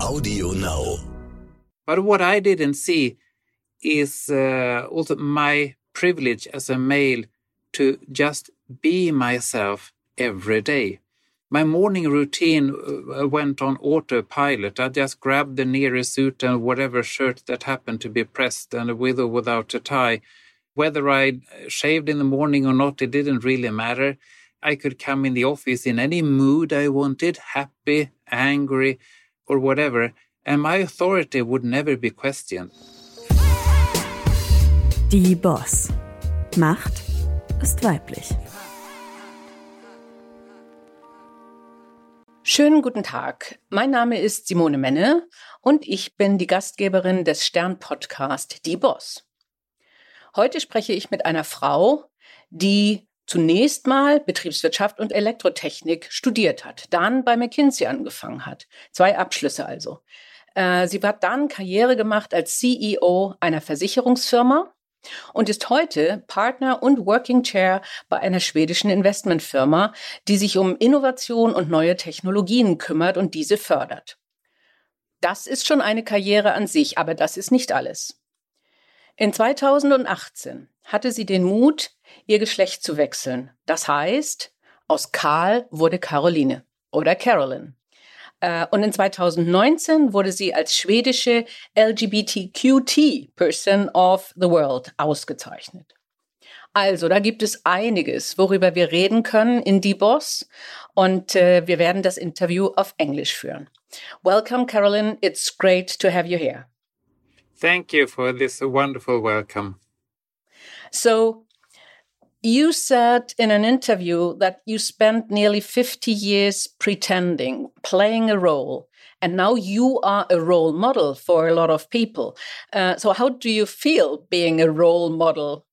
Audio Now. But what I didn't see is uh, also my privilege as a male to just be myself every day. My morning routine uh, went on autopilot. I just grabbed the nearest suit and whatever shirt that happened to be pressed and with or without a tie. Whether I shaved in the morning or not, it didn't really matter. I could come in the office in any mood I wanted, happy, angry, or whatever, and my authority would never be questioned. Die Boss. Macht ist weiblich. Schönen guten Tag. Mein Name ist Simone Menne und ich bin die Gastgeberin des Stern-Podcast Die Boss. Heute spreche ich mit einer Frau, die zunächst mal Betriebswirtschaft und Elektrotechnik studiert hat, dann bei McKinsey angefangen hat. Zwei Abschlüsse also. Äh, sie hat dann Karriere gemacht als CEO einer Versicherungsfirma und ist heute Partner und Working Chair bei einer schwedischen Investmentfirma, die sich um Innovation und neue Technologien kümmert und diese fördert. Das ist schon eine Karriere an sich, aber das ist nicht alles. In 2018 hatte sie den Mut, ihr Geschlecht zu wechseln. Das heißt, aus Karl wurde Caroline oder Carolyn. Äh, und in 2019 wurde sie als schwedische LGBTQT Person of the World ausgezeichnet. Also, da gibt es einiges, worüber wir reden können in Die Boss. Und äh, wir werden das Interview auf Englisch führen. Welcome, Carolyn. It's great to have you here. Thank you for this wonderful welcome. So, you said in an interview that you spent nearly 50 years pretending, playing a role, and now you are a role model for a lot of people. Uh, so, how do you feel being a role model?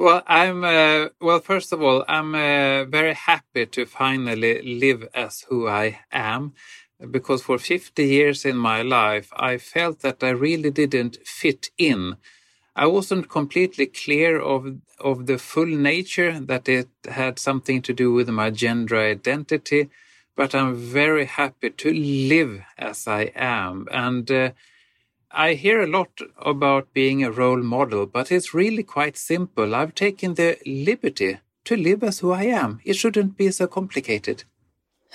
Well, I'm uh, well. First of all, I'm uh, very happy to finally live as who I am, because for 50 years in my life, I felt that I really didn't fit in. I wasn't completely clear of of the full nature that it had something to do with my gender identity, but I'm very happy to live as I am. And uh, I hear a lot about being a role model, but it's really quite simple. I've taken the liberty to live as who I am. It shouldn't be so complicated.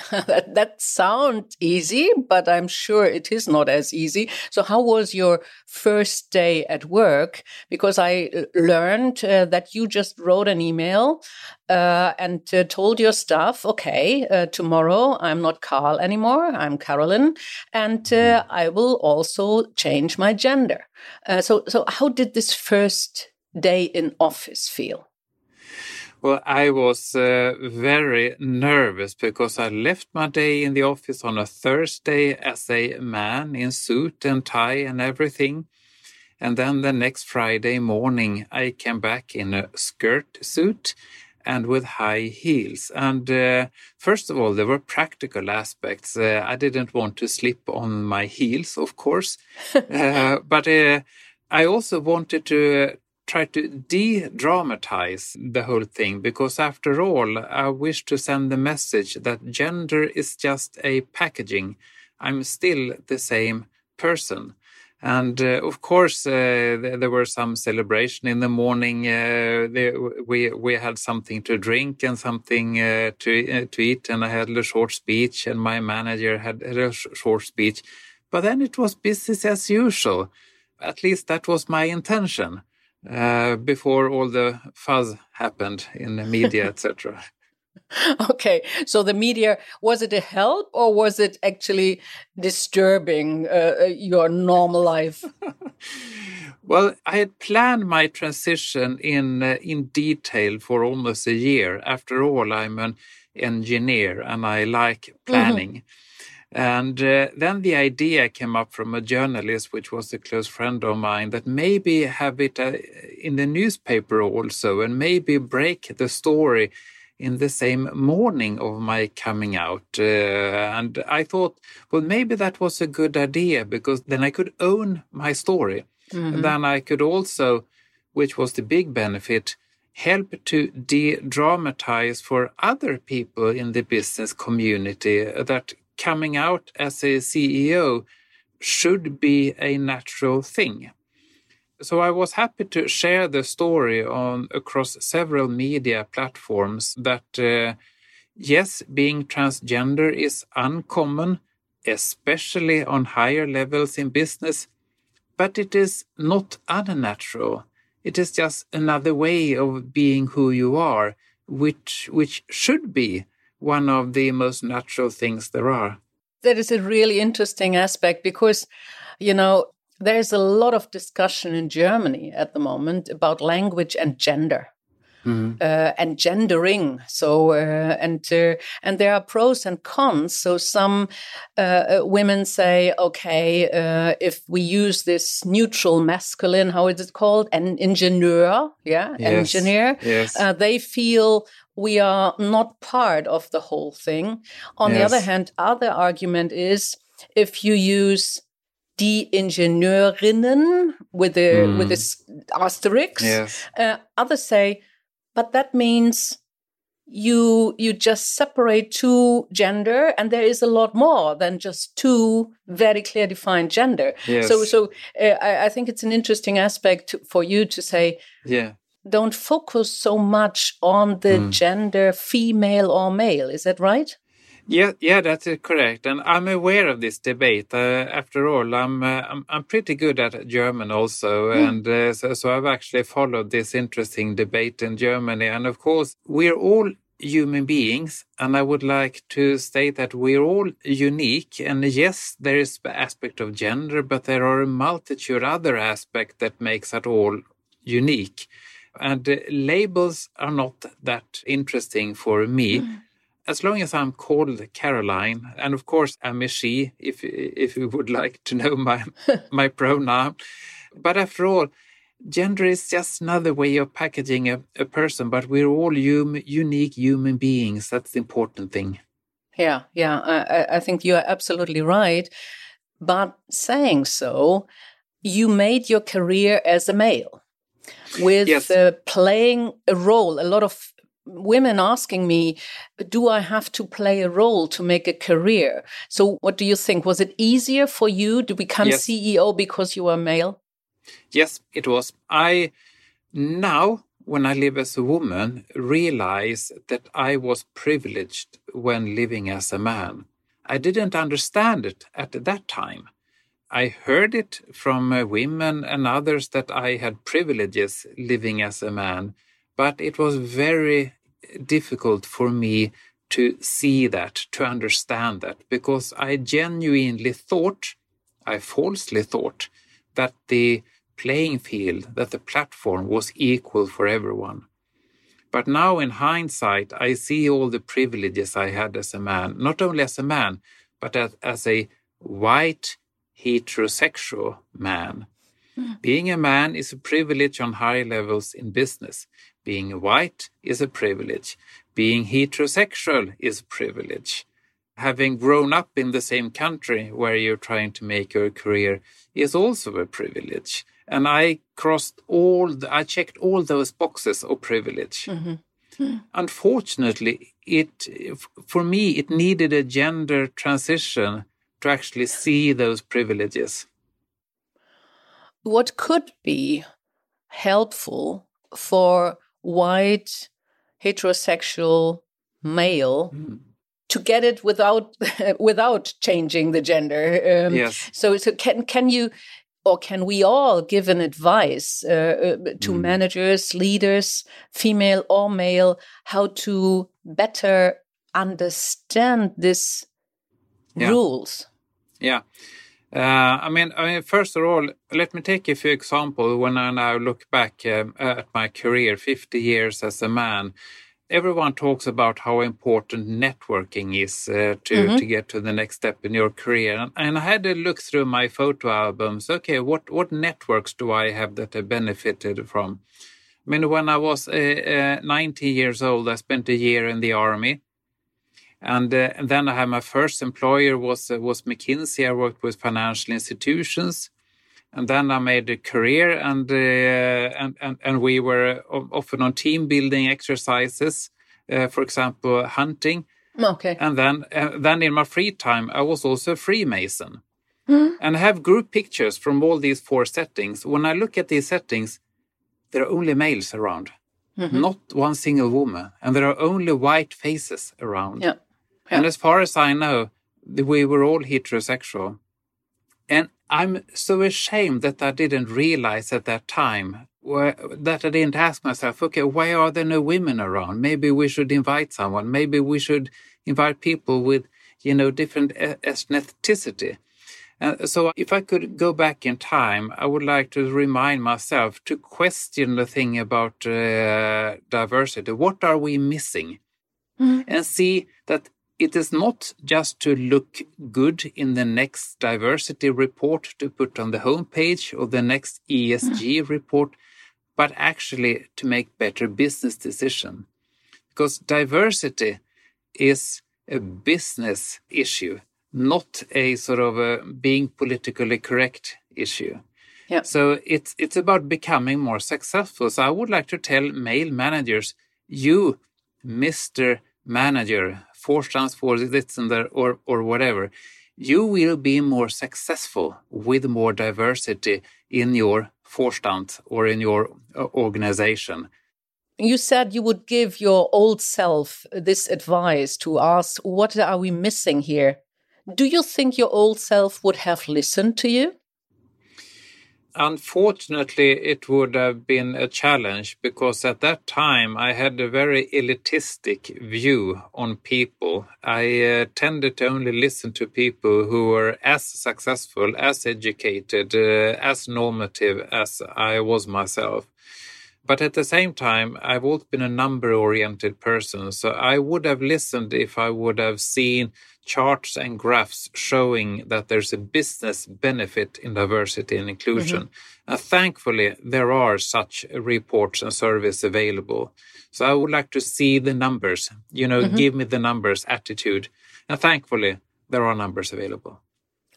that, that sounds easy, but I'm sure it is not as easy. So, how was your first day at work? Because I uh, learned uh, that you just wrote an email uh, and uh, told your staff, okay, uh, tomorrow I'm not Carl anymore, I'm Carolyn, and uh, I will also change my gender. so, so how did this first day in office feel? Well, I was uh, very nervous because I left my day in the office on a Thursday as a man in suit and tie and everything. And then the next Friday morning, I came back in a skirt suit and with high heels. And uh, first of all, there were practical aspects. Uh, I didn't want to slip on my heels, of course, uh, but uh, I also wanted to try to de-dramatize the whole thing because after all i wish to send the message that gender is just a packaging. I'm still the same person. And uh, of course uh, there were some celebration in the morning uh, we we had something to drink and something uh, to uh, to eat and i had a short speech and my manager had a short speech. But then it was business as usual. At least that was my intention uh, before all the fuzz happened in the media, etc. Okay, so the media was it a help or was it actually disturbing uh, uh your normal life? well, I had planned my transition in uh, in detail for almost a year. After all, I'm an engineer and I like mm-hmm. planning. Mm -hmm. And uh, then the idea came up from a journalist, which was a close friend of mine, that maybe have it uh, in the newspaper also, and maybe break the story in the same morning of my coming out. Uh, and I thought, well, maybe that was a good idea because then I could own my story. Mm -hmm. And then I could also, which was the big benefit, help to de dramatize for other people in the business community that coming out as a CEO should be a natural thing. So I was happy to share the story on across several media platforms that uh, yes, being transgender is uncommon, especially on higher levels in business, but it is not unnatural. It is just another way of being who you are, which which should be one of the most natural things there are. That is a really interesting aspect because, you know, there's a lot of discussion in Germany at the moment about language and gender. Mm-hmm. Uh, and gendering. So uh, and uh, and there are pros and cons. So some uh, uh, women say, okay, uh, if we use this neutral masculine, how is it called, an engineer, yeah, yes. engineer, yes. they feel we are not part of the whole thing. On yes. the other hand, other argument is if you use die Ingenieurinnen with a mm. with this asterisk. Yes. Uh, others say, but that means you you just separate two gender, and there is a lot more than just two very clear defined gender. Yes. So so uh, I, I think it's an interesting aspect for you to say. Yeah. Don't focus so much on the mm. gender, female or male. Is that right? Yeah, yeah, that's correct. And I'm aware of this debate. Uh, after all, I'm, uh, I'm, I'm pretty good at German also, mm. and uh, so, so I've actually followed this interesting debate in Germany. And of course, we're all human beings, and I would like to state that we're all unique. And yes, there is the aspect of gender, but there are a multitude other aspects that makes us all unique. And uh, labels are not that interesting for me. Mm as long as I'm called Caroline, and of course I'm a she, if if you would like to know my my pronoun. But after all, gender is just another way of packaging a, a person. But we're all hum, unique human beings. That's the important thing. Yeah, yeah, I, I think you are absolutely right. But saying so, you made your career as a male with yes. uh, playing a role, a lot of women asking me, do I have to play a role to make a career? So, what do you think? Was it easier for you to become yes. CEO because you were male? Yes, it was. I now, when I live as a woman, realize that I was privileged when living as a man. I didn't understand it at that time. I heard it from uh, women and others that I had privileges living as a man but it was very difficult for me to see that, to understand that, because I genuinely thought, I falsely thought, that the playing field, that the platform was equal for everyone. But now, in hindsight, I see all the privileges I had as a man, not only as a man, but as, as a white heterosexual man. Mm. Being a man is a privilege on high levels in business. Being white is a privilege. Being heterosexual is a privilege. Having grown up in the same country where you're trying to make your career is also a privilege. And I crossed all, the, I checked all those boxes of privilege. Mm -hmm. Unfortunately, it for me it needed a gender transition to actually see those privileges. What could be helpful for white heterosexual male mm. to get it without without changing the gender. Um, yes. So, so can can you or can we all give an advice uh, uh, to mm. managers, leaders, female or male, how to better understand this yeah. rules? Yeah. Uh, I mean, I mean, first of all, let me take a few examples. When I now look back uh, at my career, 50 years as a man, everyone talks about how important networking is uh, to mm -hmm. to get to the next step in your career. And, and, I had to look through my photo albums. Okay, what what networks do I have that I benefited from? I mean, when I was uh, uh 19 years old, I spent a year in the army. And, uh, and then I had my first employer was uh, was McKinsey. I worked with financial institutions, and then I made a career, and uh, and, and and we were often on team building exercises, uh, for example, hunting. Okay. And then, uh, then in my free time, I was also a Freemason. And I have group pictures from all these four settings. When I look at these settings, there are only males around, not one single woman. And there are only white faces around. Yeah. And as far as I know, we were all heterosexual. And I'm so ashamed that I didn't realize at that time where, that I didn't ask myself, okay, why are there no women around? Maybe we should invite someone. Maybe we should invite people with, you know, different ethnicity. Uh, so if I could go back in time, I would like to remind myself to question the thing about uh, diversity. What are we missing? And see that it is not just to look good in the next diversity report to put on the homepage or the next ESG mm. report, but actually to make better business decision. Because diversity is a business issue, not a sort of a being politically correct issue. Yeah. So it's it's about becoming more successful. So I would like to tell male managers, you, Mr. Manager, Vorstandsvorsitzender or or whatever, you will be more successful with more diversity in your Vorstand or in your uh, organization. You said you would give your old self this advice to ask, what are we missing here? Do you think your old self would have listened to you? Unfortunately, it would have been a challenge because at that time I had a very elitistic view on people. I uh, tended to only listen to people who were as successful, as educated, uh, as normative as I was myself. But at the same time, I've always been a number oriented person. So I would have listened if I would have seen charts and graphs showing that there's a business benefit in diversity and inclusion. And thankfully, there are such reports and surveys available. So I would like to see the numbers, you know, mm-hmm. give me the numbers attitude. And thankfully, there are numbers available.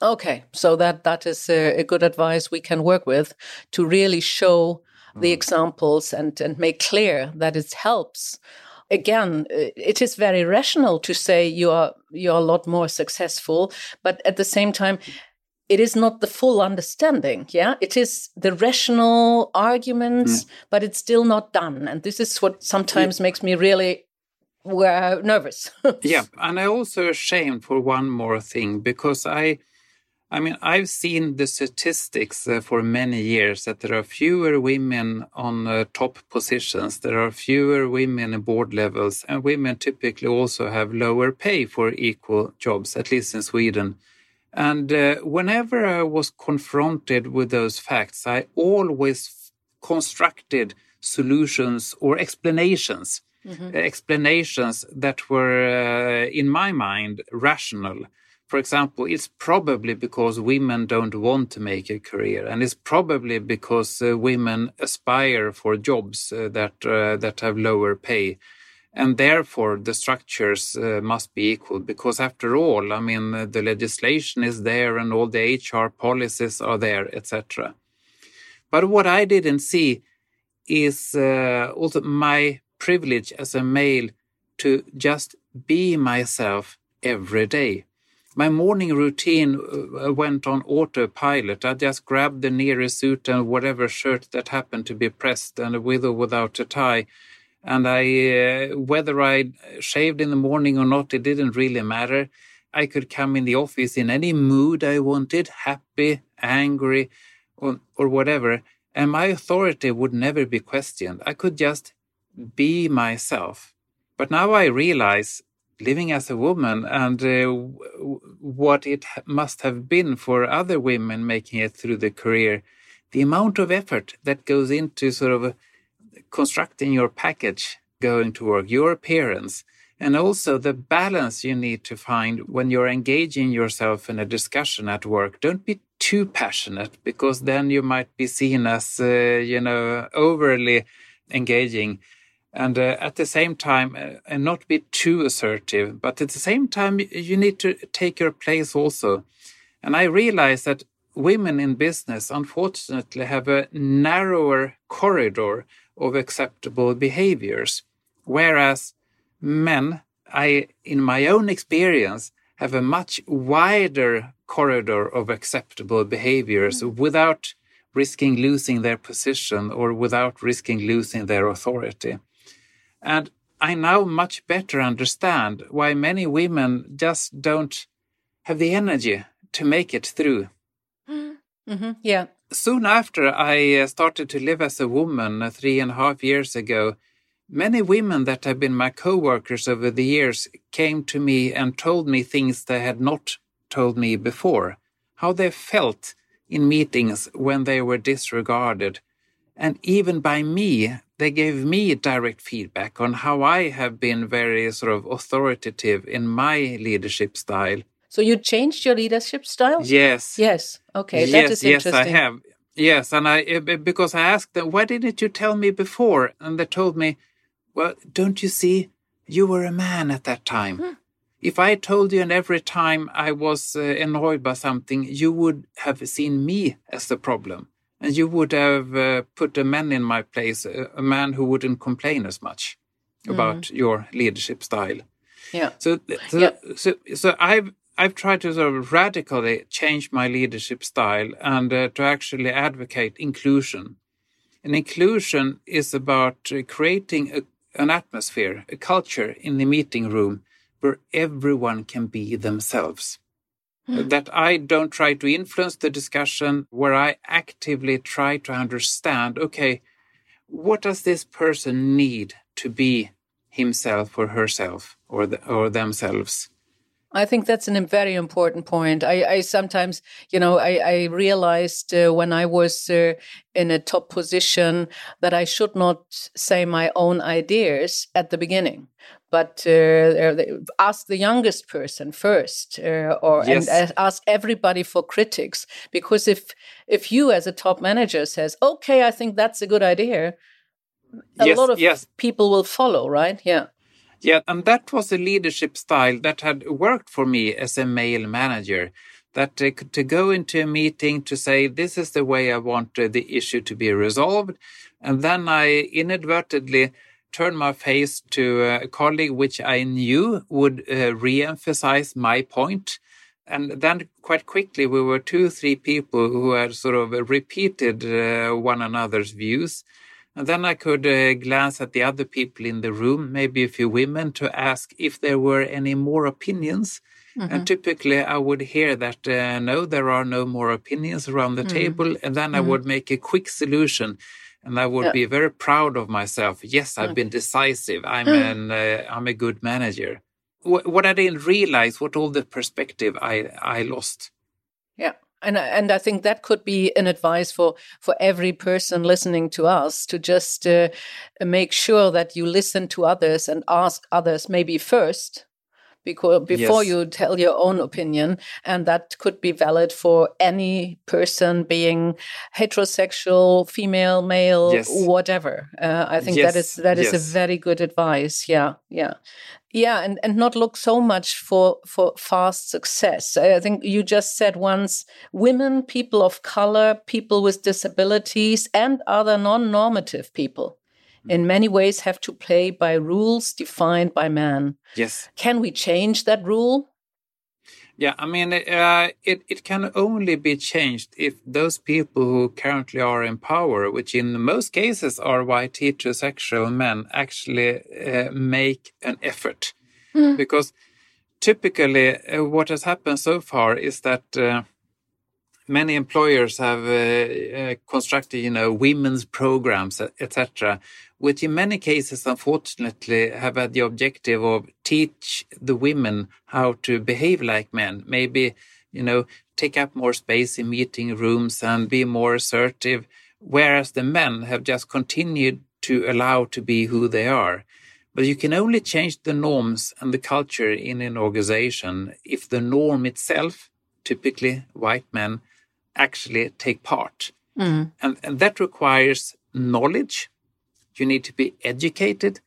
Okay, so that that is a, a good advice we can work with to really show the examples and and make clear that it helps. Again, uh, it is very rational to say you are you are a lot more successful, but at the same time, it is not the full understanding. Yeah, it is the rational arguments, but it's still not done, and this is what sometimes makes me really uh, nervous. Yeah, and I also ashamed for one more thing because I, I mean, I've seen the statistics uh, for many years that there are fewer women on uh, top positions, there are fewer women in board levels, and women typically also have lower pay for equal jobs, at least in Sweden. And uh, whenever I was confronted with those facts, I always constructed solutions or explanations explanations that were, uh, in my mind, rational. For example, it's probably because women don't want to make a career, and it's probably because uh, women aspire for jobs uh, that uh, that have lower pay, and therefore the structures uh, must be equal. Because after all, I mean, uh, the legislation is there, and all the HR policies are there, etc. But what I didn't see is uh, also my privilege as a male to just be myself every day. My morning routine uh, went on autopilot. I just grabbed the nearest suit and whatever shirt that happened to be pressed, and with or without a tie. And I, uh, whether I shaved in the morning or not, it didn't really matter. I could come in the office in any mood I wanted, happy, angry, or, or whatever, and my authority would never be questioned. I could just be myself. But now I realize living as a woman and uh, what it ha- must have been for other women making it through the career, the amount of effort that goes into sort of constructing your package going to work, your appearance, and also the balance you need to find when you're engaging yourself in a discussion at work. Don't be too passionate because then you might be seen as, uh, you know, overly engaging and uh, at the same time uh, and not be too assertive but at the same time you need to take your place also and i realize that women in business unfortunately have a narrower corridor of acceptable behaviors whereas men I, in my own experience, have a much wider corridor of acceptable behaviors mm. without risking losing their position or without risking losing their authority. And I now much better understand why many women just don't have the energy to make it through. Mm-hmm. Yeah. Soon after I uh, started to live as a woman uh, three and a half years ago, many women that have been my co-workers over the years came to me and told me things they had not told me before, how they felt in meetings when they were disregarded. And even by me, they gave me direct feedback on how I have been very sort of authoritative in my leadership style. So you changed your leadership style? Yes. Yes. Okay. Yes, that is interesting. Yes, I have. Yes, and I eh, because I asked them, why didn't you tell me before? And they told me, well, don't you see, you were a man at that time. Hmm. If I told you and every time I was uh, annoyed by something, you would have seen me as the problem. And you would have uh, put a man in my place, a, a, man who wouldn't complain as much mm. about your leadership style. Yeah. So, so, yeah. so, so I've I've tried to sort of radically change my leadership style and uh, to actually advocate inclusion. And inclusion is about uh, creating a, an atmosphere, a culture in the meeting room where everyone can be themselves. That I don't try to influence the discussion, where I actively try to understand okay, what does this person need to be himself or herself or, the, or themselves? I think that's a very important point. I, I sometimes, you know, I, I realized uh, when I was uh, in a top position that I should not say my own ideas at the beginning, but uh, ask the youngest person first, uh, or yes. and ask everybody for critics. Because if if you as a top manager says, "Okay, I think that's a good idea," a yes, lot of yes. people will follow, right? Yeah. Yeah, and that was a leadership style that had worked for me as a male manager. That uh, to go into a meeting to say, this is the way I want uh, the issue to be resolved. And then I inadvertently turned my face to a colleague which I knew would uh, re emphasize my point. And then quite quickly, we were two, three people who had sort of repeated uh, one another's views. And then I could uh, glance at the other people in the room, maybe a few women, to ask if there were any more opinions. Mm-hmm. And typically I would hear that uh, no, there are no more opinions around the mm-hmm. table. And then I mm-hmm. would make a quick solution. And I would yeah. be very proud of myself. Yes, I've been decisive. I'm an uh, I'm a good manager. W- what I didn't realize, what all the perspective I I lost. Yeah and and I think that could be an advice for for every person listening to us to just uh, make sure that you listen to others and ask others maybe first because before yes. you tell your own opinion and that could be valid for any person being heterosexual female male yes. whatever. Uh, i think yes. that is that is a very good advice. Yeah. Yeah. Yeah and and not look so much for for fast success. I think you just said once women people of color people with disabilities and other non-normative people in many ways have to play by rules defined by man yes can we change that rule yeah, I mean, uh, it, it can only be changed if those people who currently are in power, which in most cases are white heterosexual men, actually uh, make an effort. Mm. Because typically, uh, what has happened so far is that uh, many employers have uh, uh, constructed, you know, women's programs, etc., which in many cases, unfortunately, have had the objective of teach the women how to behave like men. Maybe, you know, take up more space in meeting rooms and be more assertive, whereas the men have just continued to allow to be who they are. But you can only change the norms and the culture in an organization if the norm itself, typically white men, actually take part. Mm. And, and that requires knowledge. You need to be educated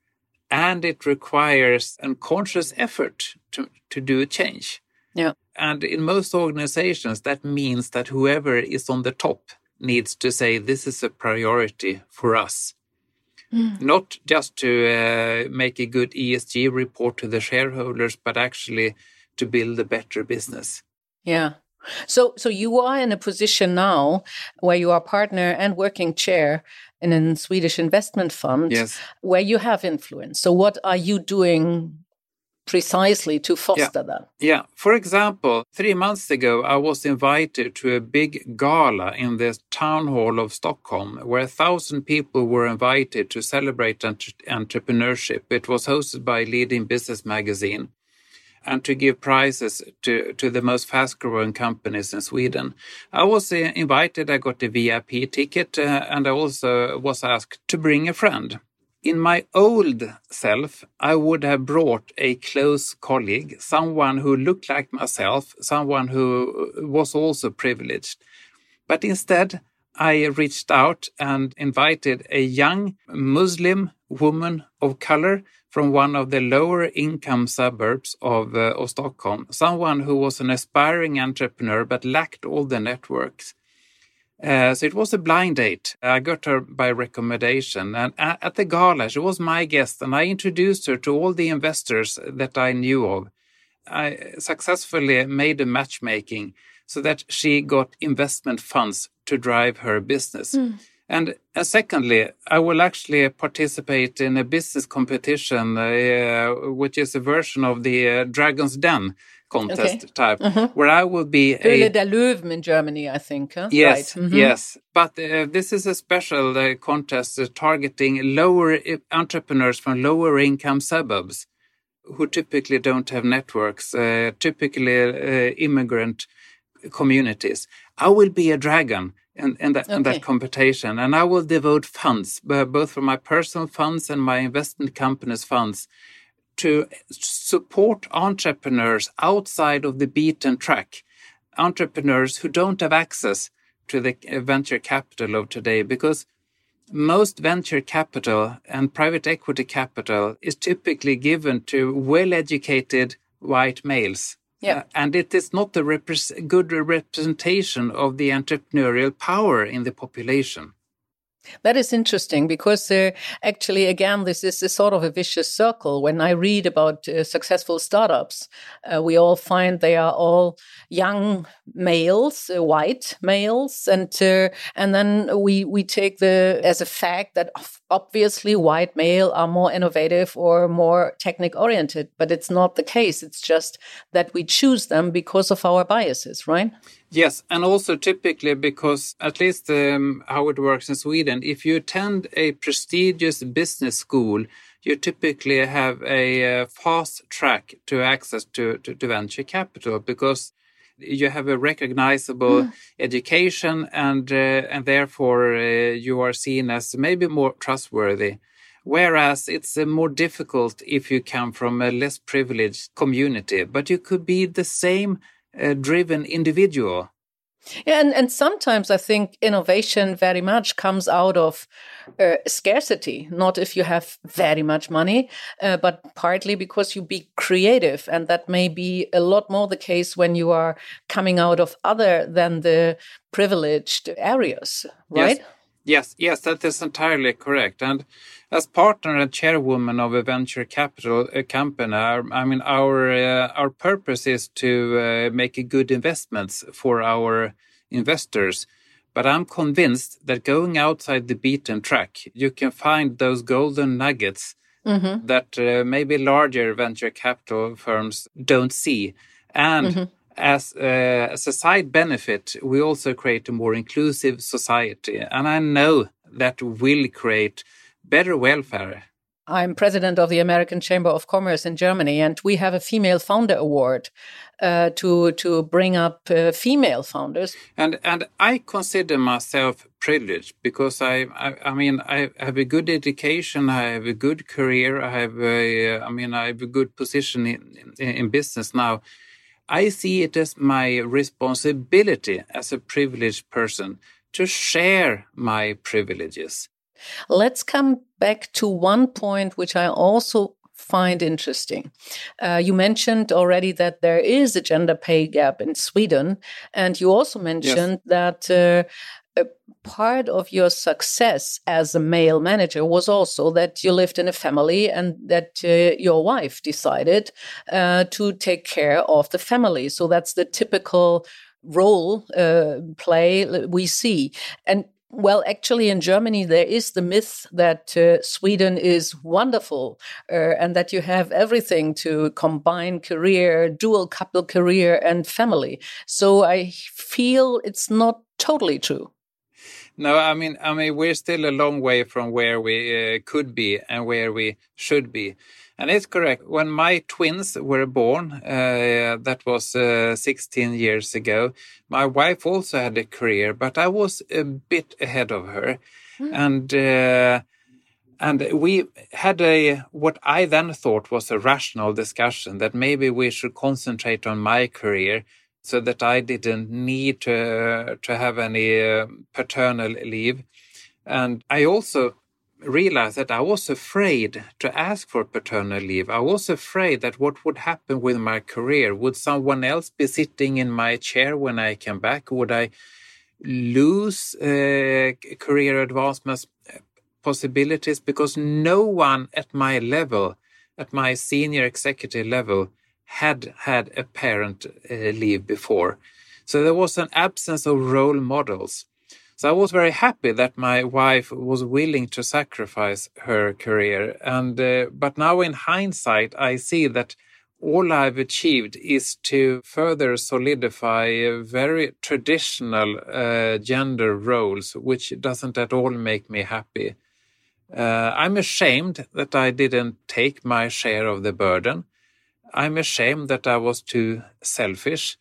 and it requires a conscious effort to, to do a change. Yeah. And in most organizations, that means that whoever is on the top needs to say, this is a priority for us. not just to uh, make a good ESG report to the shareholders, but actually to build a better business. Yeah. So, so you are in a position now where you are partner and working chair in a Swedish investment fund, yes. where you have influence. So, what are you doing precisely to foster yeah. that? Yeah. For example, three months ago, I was invited to a big gala in the town hall of Stockholm, where a thousand people were invited to celebrate entre entrepreneurship. It was hosted by leading business magazine and to give prizes to, to the most fast growing companies in Sweden. I was uh, invited, I got a VIP ticket, uh, and I also was asked to bring a friend. In my old self, I would have brought a close colleague, someone who looked like myself, someone who was also privileged. But instead, I reached out and invited a young Muslim woman of color from one of the lower income suburbs of, uh, of Stockholm, someone who was an aspiring entrepreneur but lacked all the networks. Uh, so it was a blind date. I got her by recommendation. And at the gala, she was my guest, and I introduced her to all the investors that I knew of. I successfully made a matchmaking so that she got investment funds to drive her business. Mm. And uh, secondly, I will actually participate in a business competition, uh, which is a version of the uh, Dragon's Den contest okay. type, mm -hmm. where I will be Höhle der Löwen in Germany, I think. Huh? Yes, right. mm -hmm. yes. But uh, this is a special uh, contest uh, targeting lower entrepreneurs from lower income suburbs who typically don't have networks, typically immigrant communities. I will be a dragon in, in, that, okay. in that competition. And I will devote funds, both from my personal funds and my investment company's funds, to support entrepreneurs outside of the beaten track, entrepreneurs who don't have access to the venture capital of today, because most venture capital and private equity capital is typically given to well educated white males yeah. Uh, and it is not a repre good representation of the entrepreneurial power in the population. That is interesting because uh, actually, again, this is a sort of a vicious circle. When I read about uh, successful startups, uh, we all find they are all young males, uh, white males, and uh, and then we we take the as a fact that obviously white male are more innovative or more technic oriented, but it's not the case. It's just that we choose them because of our biases, right? Yes, and also typically because at least um, how it works in Sweden, if you attend a prestigious business school, you typically have a uh, fast track to access to, to, to venture capital because you have a recognizable mm. education and uh, and therefore uh, you are seen as maybe more trustworthy whereas it's uh, more difficult if you come from a less privileged community but you could be the same uh, driven individual yeah, and, and sometimes I think innovation very much comes out of uh, scarcity, not if you have very much money, uh, but partly because you be creative. And that may be a lot more the case when you are coming out of other than the privileged areas, right? Yes. Yes, yes, that is entirely correct. And as partner and chairwoman of a venture capital a company, I mean, our uh, our purpose is to uh, make good investments for our investors. But I'm convinced that going outside the beaten track, you can find those golden nuggets mm-hmm. that uh, maybe larger venture capital firms don't see. And mm-hmm as, uh, as a side benefit, we also create a more inclusive society. And I know that will create better welfare. I'm president of the American Chamber of Commerce in Germany, and we have a female founder award uh, to to bring up uh, female founders. And and I consider myself privileged because I, I, I mean I have a good education, I have a good career, I have a, I mean I have a good position in, in, in business now. I see it as my responsibility as a privileged person to share my privileges. Let's come back to one point which I also find interesting. Uh, you mentioned already that there is a gender pay gap in Sweden, and you also mentioned yes. that uh, a part of your success as a male manager was also that you lived in a family and that uh, your wife decided uh, to take care of the family. So that's the typical role uh, play we see. And well, actually, in Germany, there is the myth that uh, Sweden is wonderful uh, and that you have everything to combine career, dual couple career, and family. So I feel it's not totally true. No, I mean, I mean, we're still a long way from where we uh, could be and where we should be. And it's correct. When my twins were born, uh, that was uh, 16 years ago, my wife also had a career, but I was a bit ahead of her. Mm. And uh, and we had a what I then thought was a rational discussion that maybe we should concentrate on my career so that I didn't need to to have any uh, paternal leave. And I also realized that I was afraid to ask for paternal leave. I was afraid that what would happen with my career? Would someone else be sitting in my chair when I came back? Would I lose uh, career advancement uh, possibilities? Because no one at my level, at my senior executive level, had had a parent uh, leave before. So there was an absence of role models. So I was very happy that my wife was willing to sacrifice her career. And uh, but now in hindsight, I see that all I've achieved is to further solidify very traditional uh, gender roles, which doesn't at all make me happy. Uh, I'm ashamed that I didn't take my share of the burden. I'm ashamed that I was too selfish.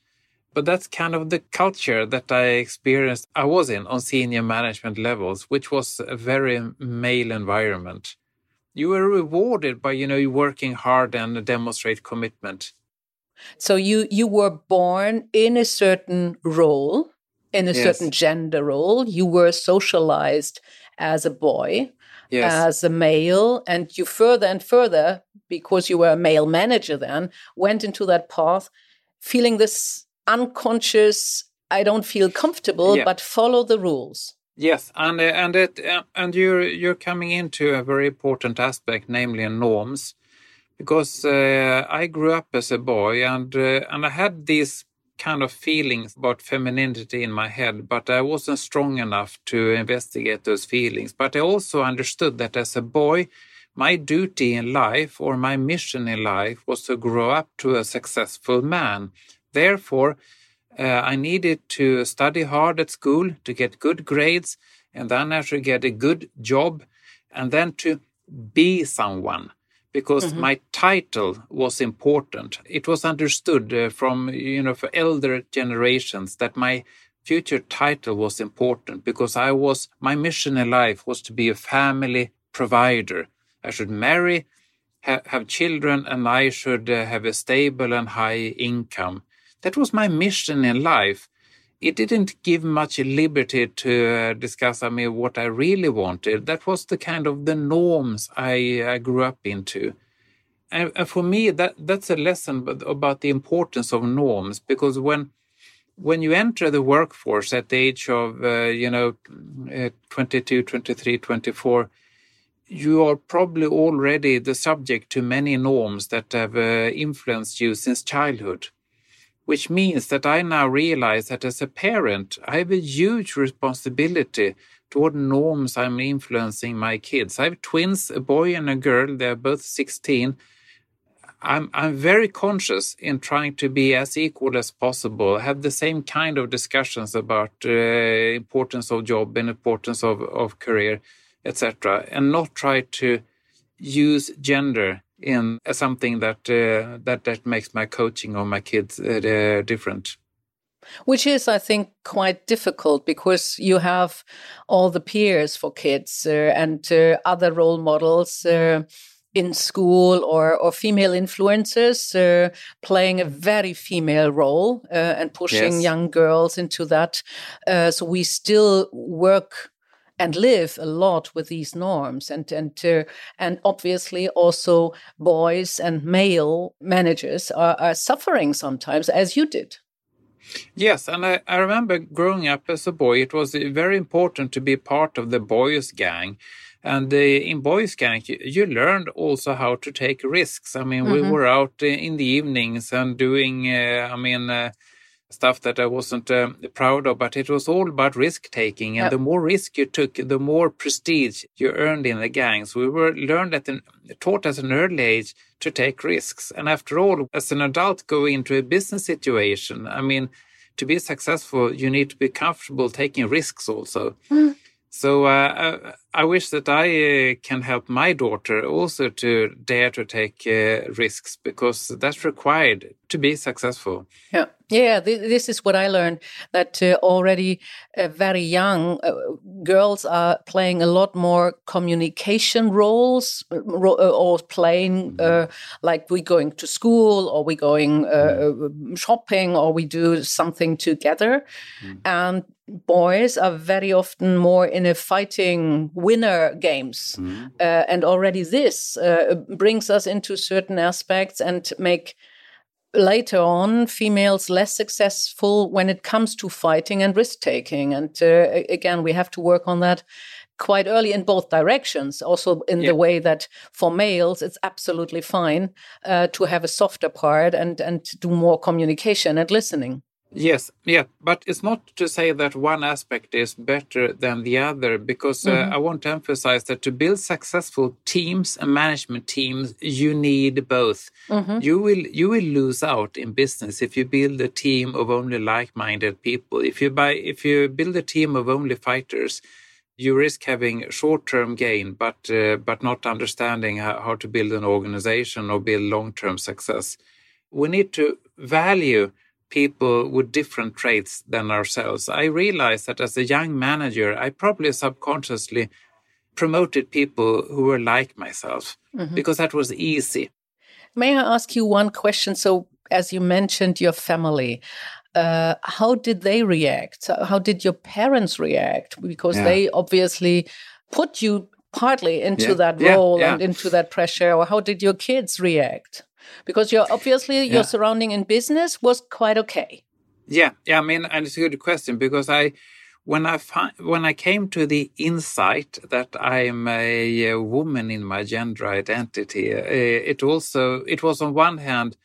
But that's kind of the culture that I experienced, I was in on senior management levels, which was a very male environment. You were rewarded by, you know, working hard and demonstrate commitment. So you you were born in a certain role, in a yes. certain gender role. You were socialized as a boy yes. as a male, and you further and further, because you were a male manager then, went into that path, feeling this unconscious, I don't feel comfortable, yeah. but follow the rules. Yes, and uh, and it uh, and you're you're coming into a very important aspect, namely norms, because uh, I grew up as a boy, and uh, and I had these kind of feelings about femininity in my head, but I wasn't strong enough to investigate those feelings. But I also understood that as a boy, my duty in life or my mission in life was to grow up to a successful man. Therefore, uh, I needed to study hard at school to get good grades, and then I should get a good job, and then to be someone because mm-hmm. my title was important. It was understood uh, from, you know, for elder generations that my future title was important because I was, my mission in life was to be a family provider. I should marry, ha- have children, and I should uh, have a stable and high income. That was my mission in life it didn't give much liberty to uh, discuss, I mean, what I really wanted. That was the kind of the norms I, I grew up into. And, for me, that that's a lesson about the importance of norms because when when you enter the workforce at the age of, uh, you know, uh, 22, 23, 24, you are probably already the subject to many norms that have uh, influenced you since childhood which means that I now realize that as a parent, I have a huge responsibility toward norms I'm influencing my kids. I have twins, a boy and a girl. They're both 16. I'm, I'm very conscious in trying to be as equal as possible, have the same kind of discussions about uh, importance of job and importance of, of career, etc., and not try to use gender in something that uh, that that makes my coaching or my kids uh, different which is i think quite difficult because you have all the peers for kids uh, and uh, other role models uh, in school or or female influencers uh, playing a very female role and pushing yes. young girls into that so we still work and live a lot with these norms and and uh, and obviously also boys and male managers are, are suffering sometimes as you did Yes, and I, I remember growing up as a boy, it was very important to be part of the boys' gang. And uh, in boys' gang, you, you, learned also how to take risks. I mean, mm -hmm. we mm-hmm. were out in the evenings and doing, uh, I mean, uh, stuff that I wasn't uh, proud of, but it was all about risk taking. And yep. the more risk you took, the more prestige you earned in the gangs. We were learned at an, taught at an early age to take risks. And after all, as an adult going into a business situation, I mean, to be successful, you need to be comfortable taking risks also. Mm. So uh, I, I, wish that I uh, can help my daughter also to dare to take uh, risks because that's required to be successful. Yeah. Yeah, this is what I learned that uh, already uh, very young uh, girls are playing a lot more communication roles ro or playing mm-hmm. like we're going to school or we're going mm-hmm. shopping or we do something together. Mm. And boys are very often more in a fighting winner games. Mm. and already this brings us into certain aspects and make later on females less successful when it comes to fighting and risk taking and uh, again we have to work on that quite early in both directions also in yeah. the way that for males it's absolutely fine uh, to have a softer part and and do more communication and listening Yes, yeah, but it's not to say that one aspect is better than the other, because uh, mm-hmm. I want to emphasize that to build successful teams and management teams, you need both. Mm-hmm. You will you will lose out in business if you build a team of only like-minded people. If you buy if you build a team of only fighters, you risk having short-term gain, but uh, but not understanding how, how to build an organization or build long-term success. We need to value people with different traits than ourselves. I realized that as a young manager, I probably subconsciously promoted people who were like myself mm-hmm. because that was easy. May I ask you one question? So, as you mentioned, your family. Uh, how did they react? How did your parents react? Because yeah. they obviously put you partly into yeah. that role yeah. and into that pressure. Or how did your kids react? Because you're obviously yeah. your surrounding in business was quite okay. Yeah, yeah. I mean, and it's a good question because I, when I fi- when I came to the insight that I'm a, a woman in my gender identity, uh, it also it was on one hand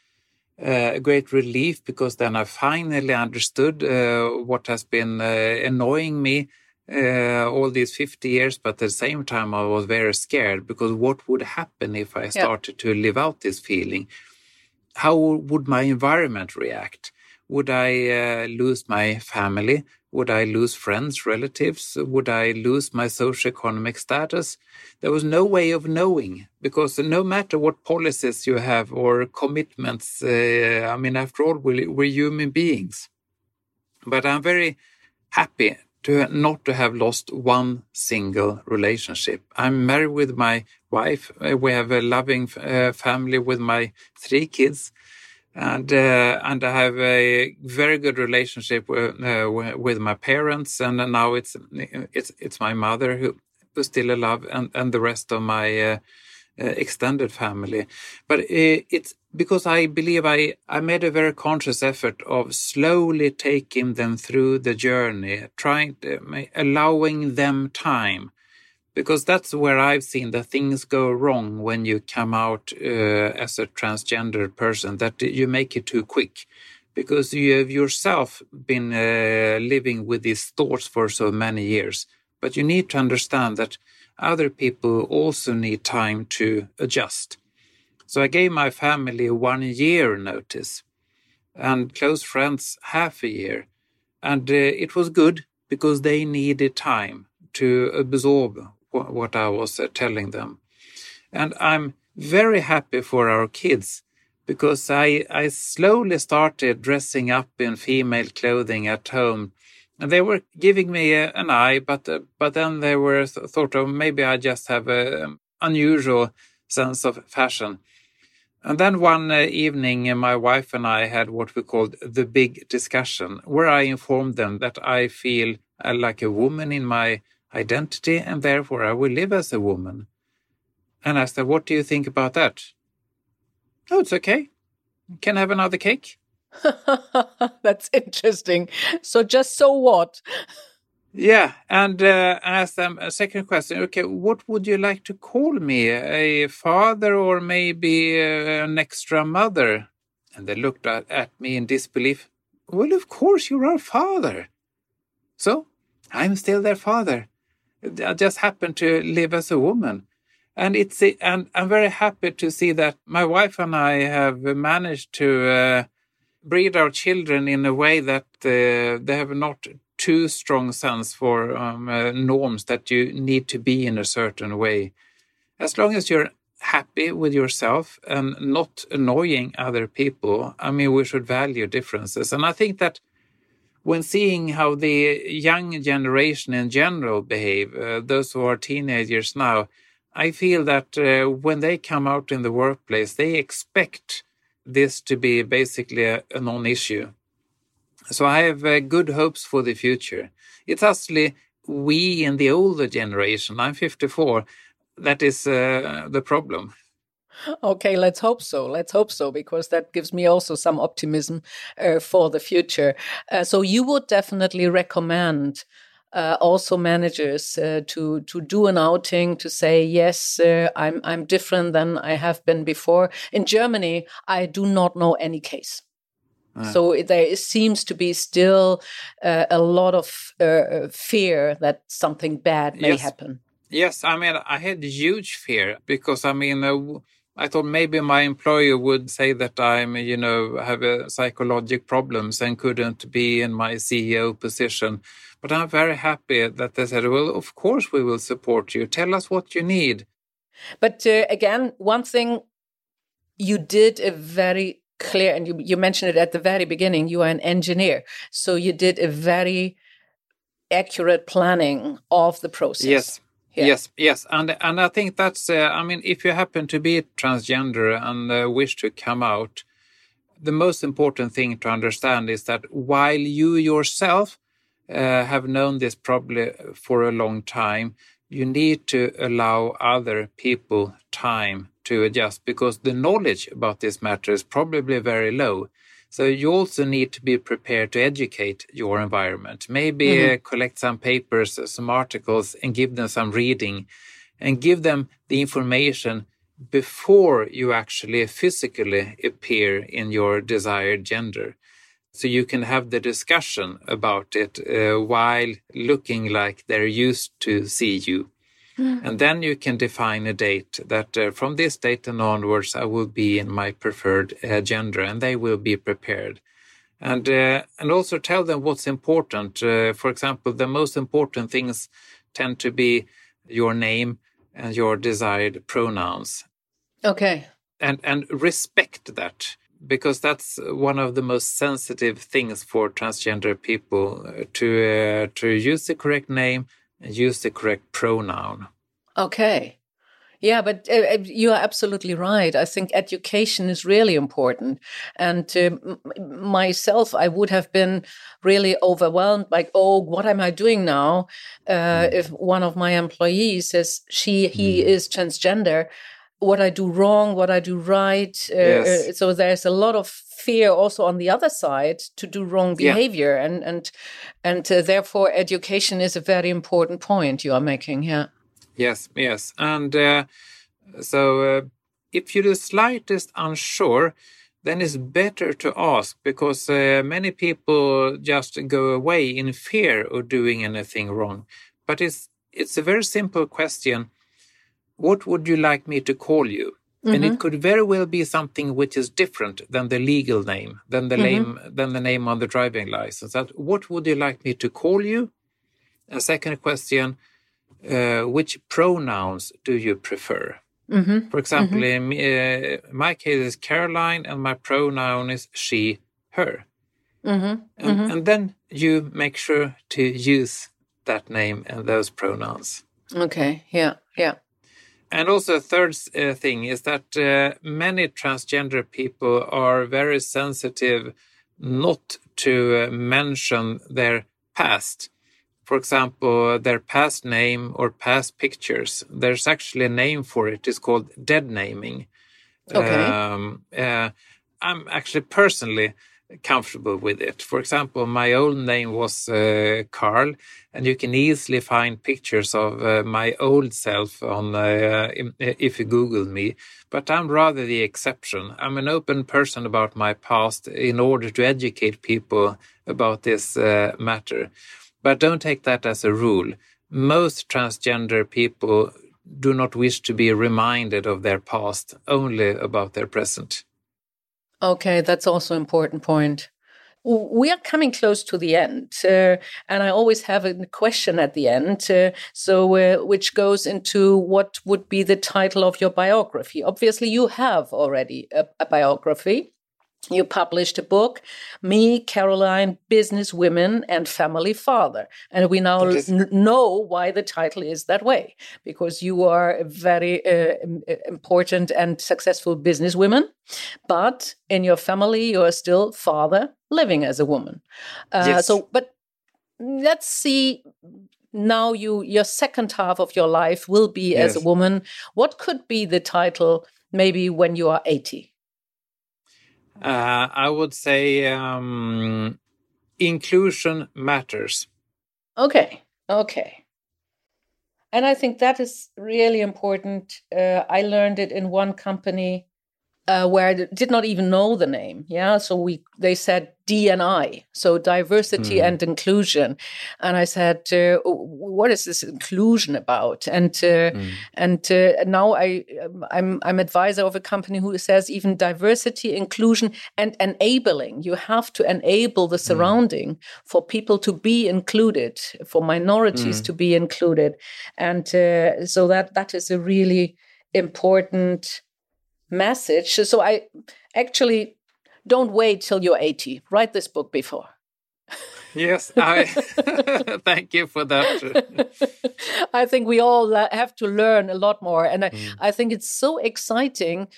uh, a great relief because then I finally understood uh, what has been uh, annoying me uh, all these 50 years, but at the same time, I was very scared because what would happen if I started yeah. to live out this feeling? How would my environment react? Would I uh, lose my family? Would I lose friends, relatives? Would I lose my socioeconomic status? There was no way of knowing because no matter what policies you have or commitments, uh, I mean, after all, we're, we're human beings. But I'm very happy to not to have lost one single relationship. I'm married with my wife. Uh, we have a loving uh, family with my three kids, and uh, and I have a very good relationship with, uh, with my parents. And now it's it's it's my mother who who's still alive, and and the rest of my uh, extended family. But it's because I believe I, I made a very conscious effort of slowly taking them through the journey, trying to, allowing them time. Because that's where I've seen that things go wrong when you come out uh, as a transgender person, that you make it too quick. Because you have yourself been uh, living with these thoughts for so many years. But you need to understand that other people also need time to adjust. So I gave my family one year notice and close friends half a year. And uh, it was good because they needed time to absorb wh what I was uh, telling them. And I'm very happy for our kids because I, I slowly started dressing up in female clothing at home they were giving me a, an eye, but uh, but then they were th- thought of maybe I just have an um, unusual sense of fashion. And then one uh, evening, uh, my wife and I had what we called the big discussion, where I informed them that I feel uh, like a woman in my identity and therefore I will live as a woman. And I her, What do you think about that? Oh, it's okay. Can I have another cake? That's interesting. So, just so what? Yeah, and uh, I asked them a second question. Okay, what would you like to call me? A father or maybe uh, an extra mother? And they looked at, at me in disbelief. Well, of course, you're our father. So, I'm still their father. I just happen to live as a woman. And it's and I'm very happy to see that my wife and I have managed to uh, breed our children in a way that uh, they have not too strong sense for um, uh, norms that you need to be in a certain way. As long as you're happy with yourself and not annoying other people, I mean, we should value differences. And I think that when seeing how the young generation in general behave, uh, those who are teenagers now, I feel that uh, when they come out in the workplace, they expect this to be basically a, a non issue. So I have uh, good hopes for the future. It's actually we in the older generation, I'm 54, that is uh, the problem. Okay, let's hope so. Let's hope so, because that gives me also some optimism uh, for the future. Uh, so you would definitely recommend uh, also managers uh, to to do an outing to say yes, uh, I'm I'm different than I have been before. In Germany, I do not know any case. So there seems to be still uh, a lot of uh, fear that something bad may yes. happen. Yes, I mean, I had huge fear because I mean, uh, I thought maybe my employer would say that I'm, you know, have a psychological problems and couldn't be in my CEO position. But I'm very happy that they said, well, of course we will support you. Tell us what you need. But uh, again, one thing you did a very clear, and you, you mentioned it at the very beginning, you are an engineer. So you did a very accurate planning of the process. Yes. Yeah. Yes, yes, and and I think that's. Uh, I mean, if you happen to be transgender and uh, wish to come out, the most important thing to understand is that while you yourself have known this probably for a long time, you need to allow other people time to adjust because the knowledge about this matter is probably very low. So you also need to be prepared to educate your environment. Maybe mm-hmm. uh, collect some papers, some articles, and give them some reading, and give them the information before you actually physically appear in your desired gender. So you can have the discussion about it uh, while looking like they're used to see you. Mm. And then you can define a date that uh, from this date and onwards, I will be in my preferred uh, gender and they will be prepared. And, uh, and also tell them what's important. Uh, for example, the most important things tend to be your name and your desired pronouns. Okay. And, and respect that because that's one of the most sensitive things for transgender people uh, to, uh, to use the correct name and use the correct pronoun. Okay. Yeah, but uh, you are absolutely right. I think education is really important. And uh, myself, I would have been really overwhelmed like, oh, what am I doing now? Uh, mm. If one of my employees says she, he mm. is transgender, what I do wrong, what I do right. Uh, yes. Uh, so there's a lot of fear also on the other side to do wrong behavior, yeah. and and and uh, therefore education is a very important point you are making. Yeah. Yes, yes, and uh, so uh, if you're the slightest unsure. Then it's better to ask because uh, many people just go away in fear of doing anything wrong. But it's it's a very simple question what would you like me to call you? Mm-hmm. And it mm-hmm. could very well be something which is different than the legal name, than the mm-hmm. name, than the name on the driving license. That what would you like me to call you? A second question: uh, Which pronouns do you prefer? Mm-hmm. For example, mm-hmm. in uh, my case is Caroline, and my pronoun is she, her. Mm-hmm. And, and then you make sure to use that name and those pronouns. Okay. Yeah. Yeah. And also, a third uh, thing is that uh, many transgender people are very sensitive not to uh, mention their past. for example, their past name or past pictures. There's actually a name for it. It's called dead naming. Okay. Um, uh, I'm actually personally comfortable with it. For example, my old name was uh, Carl, and you can easily find pictures of uh, my old self on uh, if you Google me. But I'm rather the exception. I'm an open person about my past in order to educate people about this uh, matter. But don't take that as a rule. Most transgender people do not wish to be reminded of their past, only about their present. Okay, that's also an important point. We are coming close to the end, uh, and I always have a question at the end. Uh, so, uh, which goes into what would be the title of your biography? Obviously, you have already a, a biography you published a book, Me, Caroline, Business Women and Family Father. And we now n- know why the title is that way, because you are a very uh, important and successful businesswoman, but in your family, you are still father living as a woman. Uh, yes. So, but let's see now you your second half of your life will be yes. as a woman what could be the title maybe when you are 80 uh, I would say um, inclusion matters. Okay, okay. And I think that is really important. Uh, I learned it in one company uh, where I did not even know the name. Yeah, so we they said DNI, so diversity mm. and inclusion, and I said, uh, "What is this inclusion about?" And uh, mm. and uh, now I I'm I'm advisor of a company who says even diversity, inclusion, and enabling. You have to enable the hmm. surrounding mm. for people to be included, for minorities hmm. to be included, and uh, so that that is a really important message. So I actually don't wait till you're 80. Write this book before. Yes, I thank you for that. I think we all have to learn a lot more. And I, mm. I think it's so exciting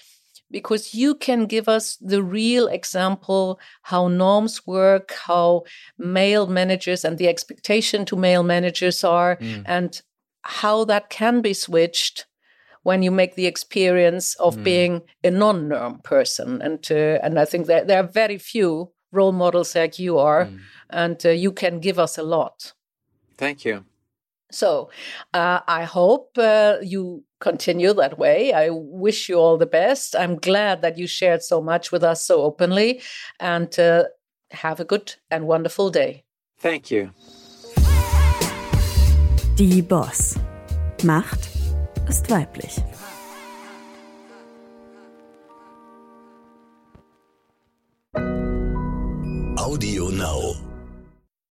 because you can give us the real example how norms work, how male managers and the expectation to male managers are, mm. and how that can be switched when you make the experience of mm. being a non-norm person and uh, and I think that there are very few role models like you are mm. and uh, you can give us a lot thank you so uh, I hope uh, you continue that way. I wish you all the best. I'm glad that you shared so much with us so openly and uh, have a good and wonderful day. Thank you. Die Boss. Macht ist weiblich. Audio Now.